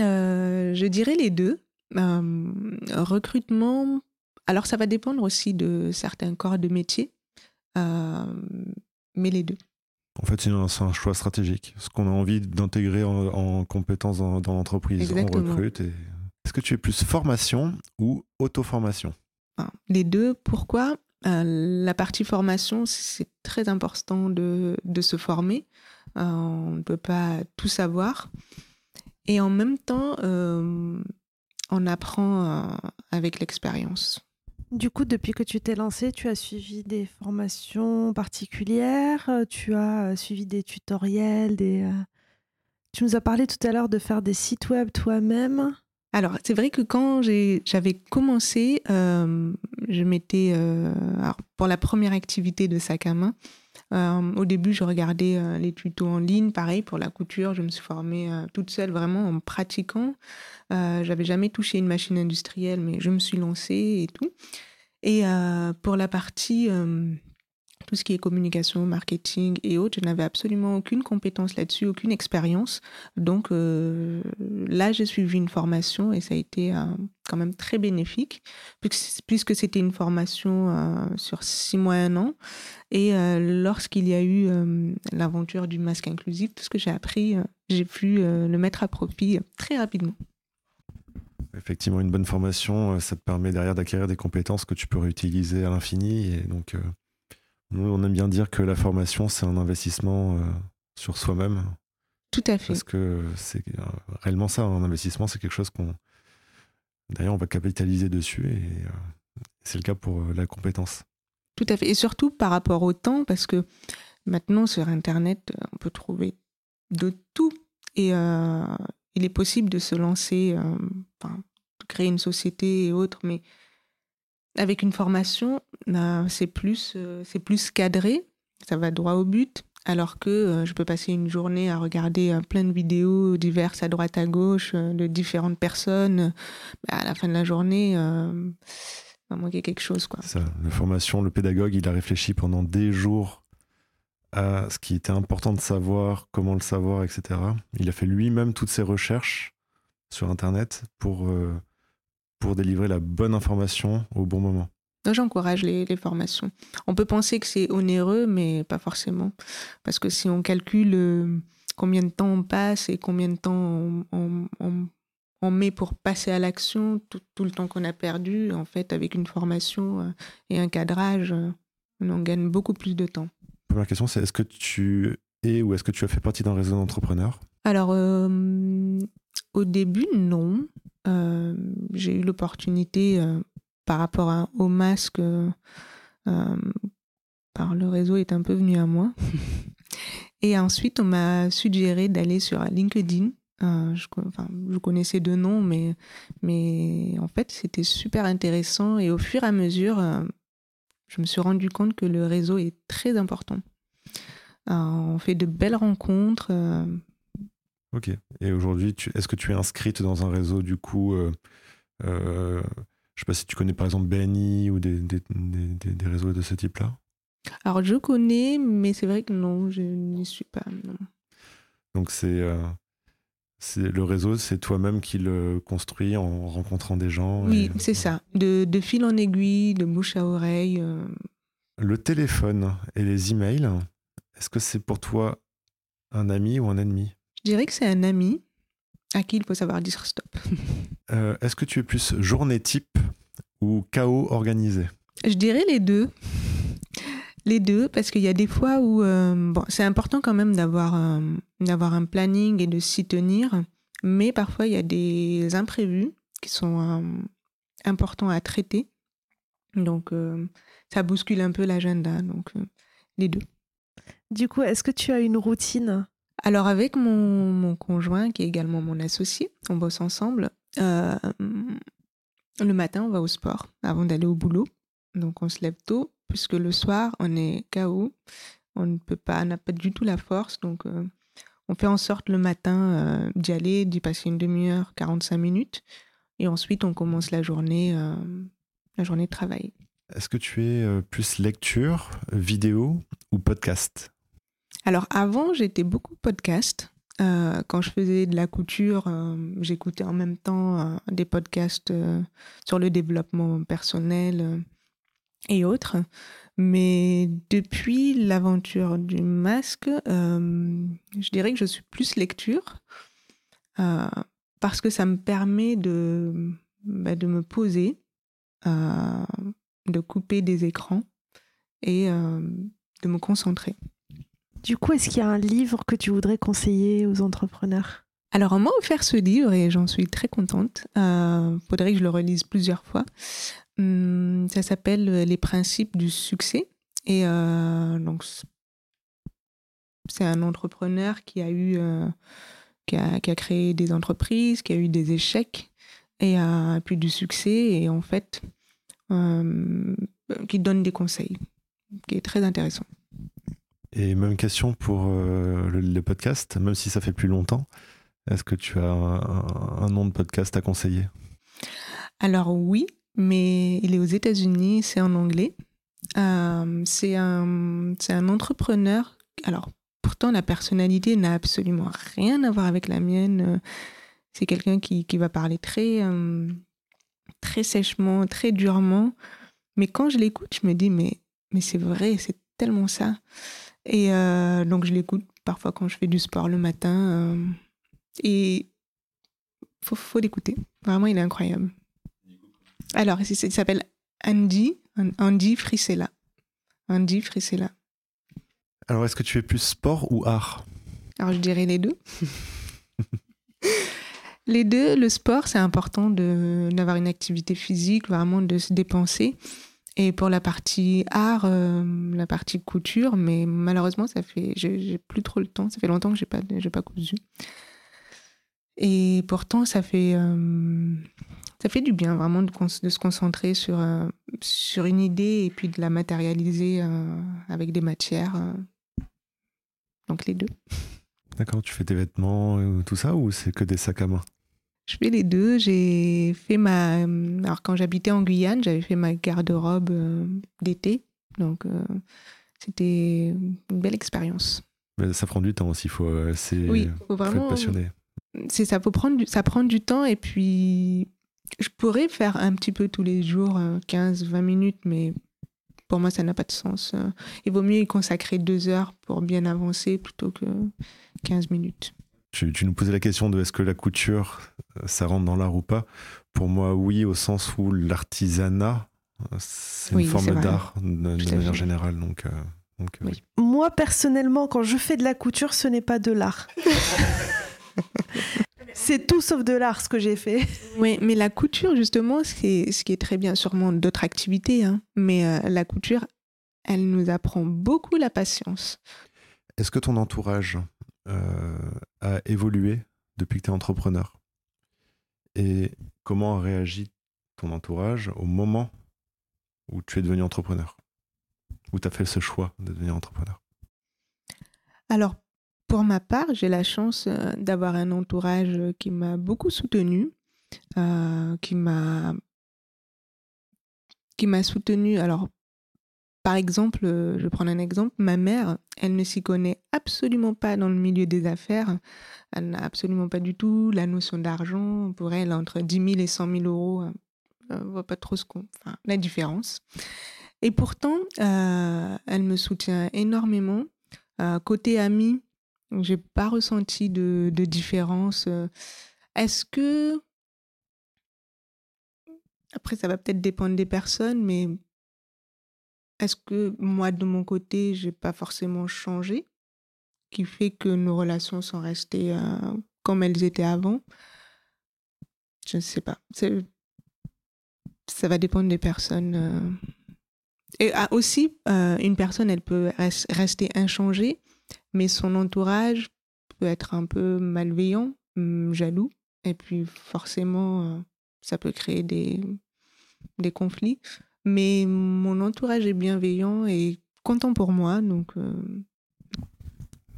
Speaker 2: Euh, Je dirais les deux. Euh, recrutement, alors ça va dépendre aussi de certains corps de métier, euh, mais les deux.
Speaker 3: En fait, c'est un, choix stratégique. Ce qu'on a envie d'intégrer en, compétences dans, l'entreprise, on recrute. Est-ce que tu es plus formation ou auto-formation?
Speaker 2: Les deux. Pourquoi? Euh, la partie formation, c'est très important de, de se former. Euh, on ne peut pas tout savoir. Et en même temps, euh, on apprend avec l'expérience.
Speaker 1: Du coup, depuis que tu t'es lancé, tu as suivi des formations particulières, tu as suivi des tutoriels, des... Tu nous as parlé tout à l'heure de faire des sites web toi-même.
Speaker 2: Alors, c'est vrai que quand j'avais commencé, euh, je m'étais. Euh, pour la première activité de sac à main, euh, au début, je regardais les tutos en ligne. Pareil, pour la couture, je me suis formée toute seule, vraiment en pratiquant. J'avais jamais touché une machine industrielle, mais je me suis lancée et tout. Et pour la partie tout ce qui est communication, marketing et autres. Je n'avais absolument aucune compétence là-dessus, aucune expérience. Donc euh, là, j'ai suivi une formation et ça a été euh, quand même très bénéfique, puisque c'était une formation euh, sur six mois, un an. Et lorsqu'il y a eu l'aventure du masque inclusif, tout ce que j'ai appris, j'ai pu le mettre à profit très rapidement.
Speaker 3: Effectivement, une bonne formation, ça te permet derrière d'acquérir des compétences que tu peux réutiliser à l'infini. Et donc, nous, on aime bien dire que la formation, c'est un investissement euh, sur soi-même.
Speaker 2: Tout à fait.
Speaker 3: Parce que c'est euh, réellement ça, un investissement, c'est quelque chose qu'on. D'ailleurs, on va capitaliser dessus et euh, c'est le cas pour la compétence.
Speaker 2: Tout à fait. Et surtout par rapport au temps, parce que maintenant, sur Internet, on peut trouver de tout. Et il est possible de se lancer, de créer une société et autres, mais avec une formation, bah, c'est plus, euh, plus cadré, ça va droit au but. Alors que euh, je peux passer une journée à regarder euh, plein de vidéos diverses à droite à gauche de différentes personnes. Bah, à la fin de la journée, il va manquer quelque chose. Quoi.
Speaker 3: Ça, la formation, le pédagogue, il a réfléchi pendant des jours à ce qui était important de savoir, comment le savoir, etc. Il a fait lui-même toutes ses recherches sur Internet pour pour délivrer la bonne information au bon moment
Speaker 2: J'encourage les, formations. On peut penser que c'est onéreux, mais pas forcément. Parce que si on calcule euh, combien de temps on passe et combien de temps on, met pour passer à l'action, tout, le temps qu'on a perdu, en fait, avec une formation euh, et un cadrage, euh, on en gagne beaucoup plus de temps.
Speaker 3: Première question, c'est est-ce que tu es ou est-ce que tu as fait partie d'un réseau d'entrepreneurs?
Speaker 2: Alors, au début, non. Euh, j'ai eu l'opportunité euh, par rapport au masque, euh, par le réseau est un peu venu à moi. Et ensuite, on m'a suggéré d'aller sur LinkedIn. je, je, connaissais deux noms, mais, mais en fait, c'était super intéressant. Et au fur et à mesure, je me suis rendu compte que le réseau est très important. on fait de belles rencontres.
Speaker 3: Ok. Et aujourd'hui, est-ce que tu es inscrite dans un réseau du coup euh, euh, Je sais pas si tu connais par exemple BNI ou des, des, des, réseaux de ce type-là?
Speaker 2: Alors je connais, mais c'est vrai que non, je n'y suis pas.
Speaker 3: Donc euh, c'est le réseau, c'est toi-même qui le construis en rencontrant des gens.
Speaker 2: Oui, c'est ça. De, de, fil en aiguille, de bouche à oreille.
Speaker 3: Le téléphone et les emails, est-ce que c'est pour toi un ami ou un ennemi?
Speaker 2: Je dirais que c'est un ami à qui il faut savoir dire stop.
Speaker 3: Euh, est-ce que tu es plus journée type ou chaos organisé?
Speaker 2: Je dirais les deux. Les deux, parce qu'il y a des fois où euh, bon, c'est important quand même d'avoir d'avoir un planning et de s'y tenir, mais parfois il y a des imprévus qui sont euh, importants à traiter. Donc ça bouscule un peu l'agenda, donc les deux.
Speaker 1: Du coup, est-ce que tu as une routine?
Speaker 2: Alors avec mon, conjoint, qui est également mon associé, on bosse ensemble. Euh, le matin, on va au sport avant d'aller au boulot. Donc on se lève tôt, puisque le soir, on est KO. On ne peut pas, n'a pas du tout la force. Donc euh, on fait en sorte le matin euh, d'y aller, d'y passer une demi-heure, 45 minutes. Et ensuite, on commence la journée, la journée de travail.
Speaker 3: Est-ce que tu es plus lecture, vidéo ou podcast?
Speaker 2: Alors avant, j'étais beaucoup podcast. Euh, quand je faisais de la couture, euh, j'écoutais en même temps euh, des podcasts sur le développement personnel et autres. Mais depuis l'aventure du masque, je dirais que je suis plus lecture parce que ça me permet de, bah, de me poser, de couper des écrans et de me concentrer.
Speaker 1: Du coup, est-ce qu'il y a un livre que tu voudrais conseiller aux entrepreneurs?
Speaker 2: Alors, on m'a offert ce livre et j'en suis très contente. Euh, faudrait que je le relise plusieurs fois. Hum, ça s'appelle Les principes du succès. Et euh, donc, c'est un entrepreneur qui a eu, euh, qui, a, créé des entreprises, qui a eu des échecs et a puis du succès. Et en fait, euh, qui donne des conseils, qui est très intéressant.
Speaker 3: Et même question pour euh, le, podcast, même si ça fait plus longtemps. Est-ce que tu as un, nom de podcast à conseiller?
Speaker 2: Alors oui, mais il est aux États-Unis, c'est en anglais. c'est un, un entrepreneur. Alors, pourtant, la personnalité n'a absolument rien à voir avec la mienne. C'est quelqu'un qui, qui, va parler très, très sèchement, très durement. Mais quand je l'écoute, je me dis, mais, mais c'est vrai, c'est tellement ça. Et donc, je l'écoute parfois quand je fais du sport le matin. et faut, faut l'écouter. Vraiment, il est incroyable. Alors, il s'appelle Andy, Andy Frisella. Andy Frisella.
Speaker 3: Alors, est-ce que tu fais plus sport ou art?
Speaker 2: Alors, je dirais les deux. les deux, le sport, c'est important d'avoir une activité physique, vraiment de se dépenser. Et pour la partie art, euh, la partie couture, mais malheureusement, ça fait, j'ai plus trop le temps. Ça fait longtemps que j'ai pas, j'ai pas cousu. Et pourtant, ça fait, euh, ça fait du bien vraiment de, se concentrer sur, euh, sur une idée et puis de la matérialiser avec des matières. donc les deux.
Speaker 3: D'accord, tu fais tes vêtements, tout ça, ou c'est que des sacs à main?
Speaker 2: Je fais les deux. J'ai fait ma. Alors quand j'habitais en Guyane, j'avais fait ma garde-robe d'été. Donc c'était une belle expérience.
Speaker 3: Mais ça prend du temps aussi, faut, oui, faut vraiment, être passionné
Speaker 2: c'est ça, faut prendre ça prend du temps et puis je pourrais faire un petit peu tous les jours, 15-20 euh, minutes, mais pour moi, ça n'a pas de sens. Euh. Il vaut mieux y consacrer deux heures pour bien avancer plutôt que 15 minutes.
Speaker 3: Tu, nous posais la question de est-ce que la couture, euh, ça rentre dans l'art ou pas Pour moi, oui, au sens où l'artisanat, c'est une forme d'art de, manière générale. Donc,
Speaker 1: Moi, personnellement, quand je fais de la couture, ce n'est pas de l'art. C'est tout sauf de l'art ce que j'ai fait.
Speaker 2: Oui, mais la couture, justement, c'est ce qui est très bien, sûrement d'autres activités, hein. mais euh, la couture, elle nous apprend beaucoup la patience.
Speaker 3: Est-ce que ton entourage euh, a évolué depuis que tu es entrepreneur Et comment a réagi ton entourage au moment où tu es devenu entrepreneur? Où tu as fait ce choix de devenir entrepreneur?
Speaker 2: Alors, pour ma part, j'ai la chance euh, d'avoir un entourage qui m'a beaucoup soutenu, euh, qui m'a qui m'a soutenu. Alors, par exemple, euh, je vais prendre un exemple. Ma mère, elle ne s'y connaît absolument pas dans le milieu des affaires. Elle n'a absolument pas du tout la notion d'argent. Pour elle, entre 10 000 et 100 000 euros, elle ne voit pas trop la différence. Et pourtant, elle me soutient énormément. côté amie, j'ai pas ressenti de, différence. Euh. Est-ce que. Après, ça va peut-être dépendre des personnes, mais est-ce que moi, de mon côté, j'ai pas forcément changé Qui fait que nos relations sont restées euh, comme elles étaient avant? Je ne sais pas. Ça va dépendre des personnes. Euh. Et ah, aussi, une personne, elle peut rester inchangée mais son entourage peut être un peu malveillant, hum, jaloux, et puis forcément, euh, ça peut créer des, des conflits. Mais mon entourage est bienveillant et content pour moi, donc... Euh,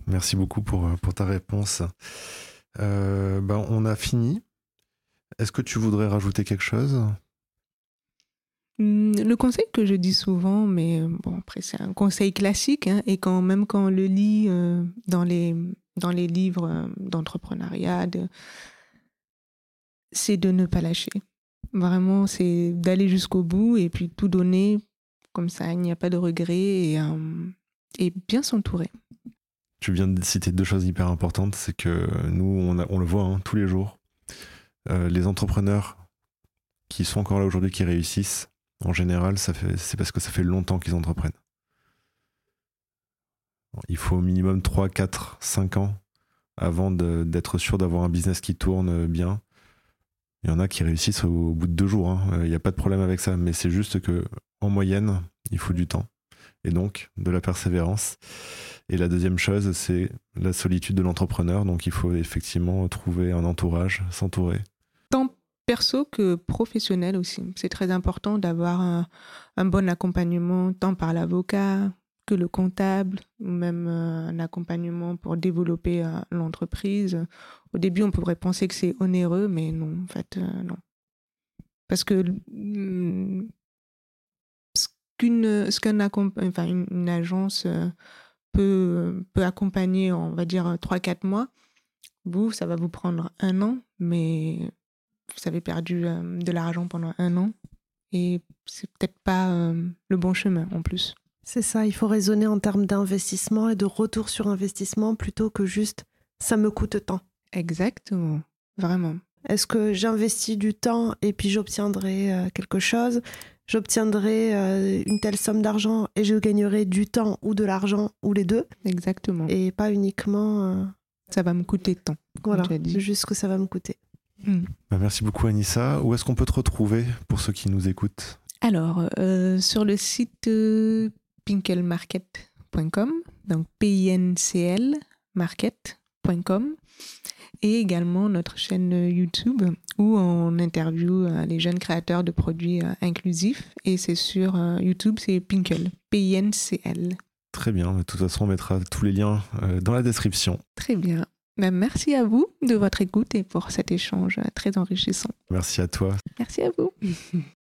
Speaker 3: Merci beaucoup pour, euh, pour ta réponse. ben, on a fini. Est-ce que tu voudrais rajouter quelque chose?
Speaker 2: Hum, le conseil que je dis souvent, mais euh, bon, après c'est un conseil classique, hein, et quand même quand on le lit euh, dans, les, dans les livres euh, d'entrepreneuriat, c'est de ne pas lâcher. Vraiment, c'est d'aller jusqu'au bout et puis tout donner, comme ça, il n'y a pas de regrets et, et bien s'entourer.
Speaker 3: Tu viens de citer deux choses hyper importantes, c'est que nous, on, on le voit hein, tous les jours. les entrepreneurs qui sont encore là aujourd'hui, qui réussissent, en général, c'est parce que ça fait longtemps qu'ils entreprennent. Il faut au minimum 3, 4, 5 ans avant d'être sûr d'avoir un business qui tourne bien. Il y en a qui réussissent au, bout de deux jours. Hein. Il n'y a pas de problème avec ça. Mais c'est juste que en moyenne, il faut du temps. Et donc, de la persévérance. Et la deuxième chose, c'est la solitude de l'entrepreneur. Donc, il faut effectivement trouver un entourage, s'entourer
Speaker 2: perso que professionnel aussi. C'est très important d'avoir un, bon accompagnement tant par l'avocat que le comptable, ou même euh, un accompagnement pour développer euh, l'entreprise. Au début, on pourrait penser que c'est onéreux, mais non, en fait, euh, non. Parce que mm, ce qu'une enfin une, agence peut peut accompagner, on va dire 3-4 mois, vous ça va vous prendre un an, mais vous avez perdu de l'argent pendant un an et c'est peut-être pas le bon chemin en plus.
Speaker 1: C'est ça, il faut raisonner en termes d'investissement et de retour sur investissement plutôt que juste ça me coûte tant.
Speaker 2: Exactement, vraiment.
Speaker 1: Est-ce que j'investis du temps et puis j'obtiendrai euh, quelque chose? J'obtiendrai euh, une telle somme d'argent et je gagnerai du temps ou de l'argent ou les deux?
Speaker 2: Exactement.
Speaker 1: Et pas uniquement. Euh,
Speaker 2: ça va me coûter tant.
Speaker 1: Voilà, juste que ça va me coûter.
Speaker 3: Hmm. Bah, merci beaucoup Anissa. Où est-ce qu'on peut te retrouver pour ceux qui nous écoutent?
Speaker 2: Alors, sur le site pinkelmarket.com, donc P-I-N-C-L market.com et également notre chaîne YouTube où on interviewe euh, les jeunes créateurs de produits euh, inclusifs et c'est sur euh, YouTube, c'est Pinkel, P-I-N-C-L.
Speaker 3: Très bien, de toute façon on mettra tous les liens dans la description.
Speaker 2: Très bien. Ben, merci à vous de votre écoute et pour cet échange très enrichissant.
Speaker 3: Merci à toi.
Speaker 2: Merci à vous.